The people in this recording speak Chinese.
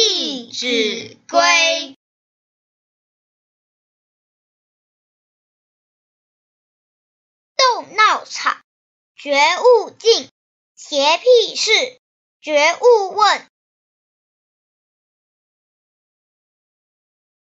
弟子规》。斗闹场，觉悟境；邪僻事，觉悟问。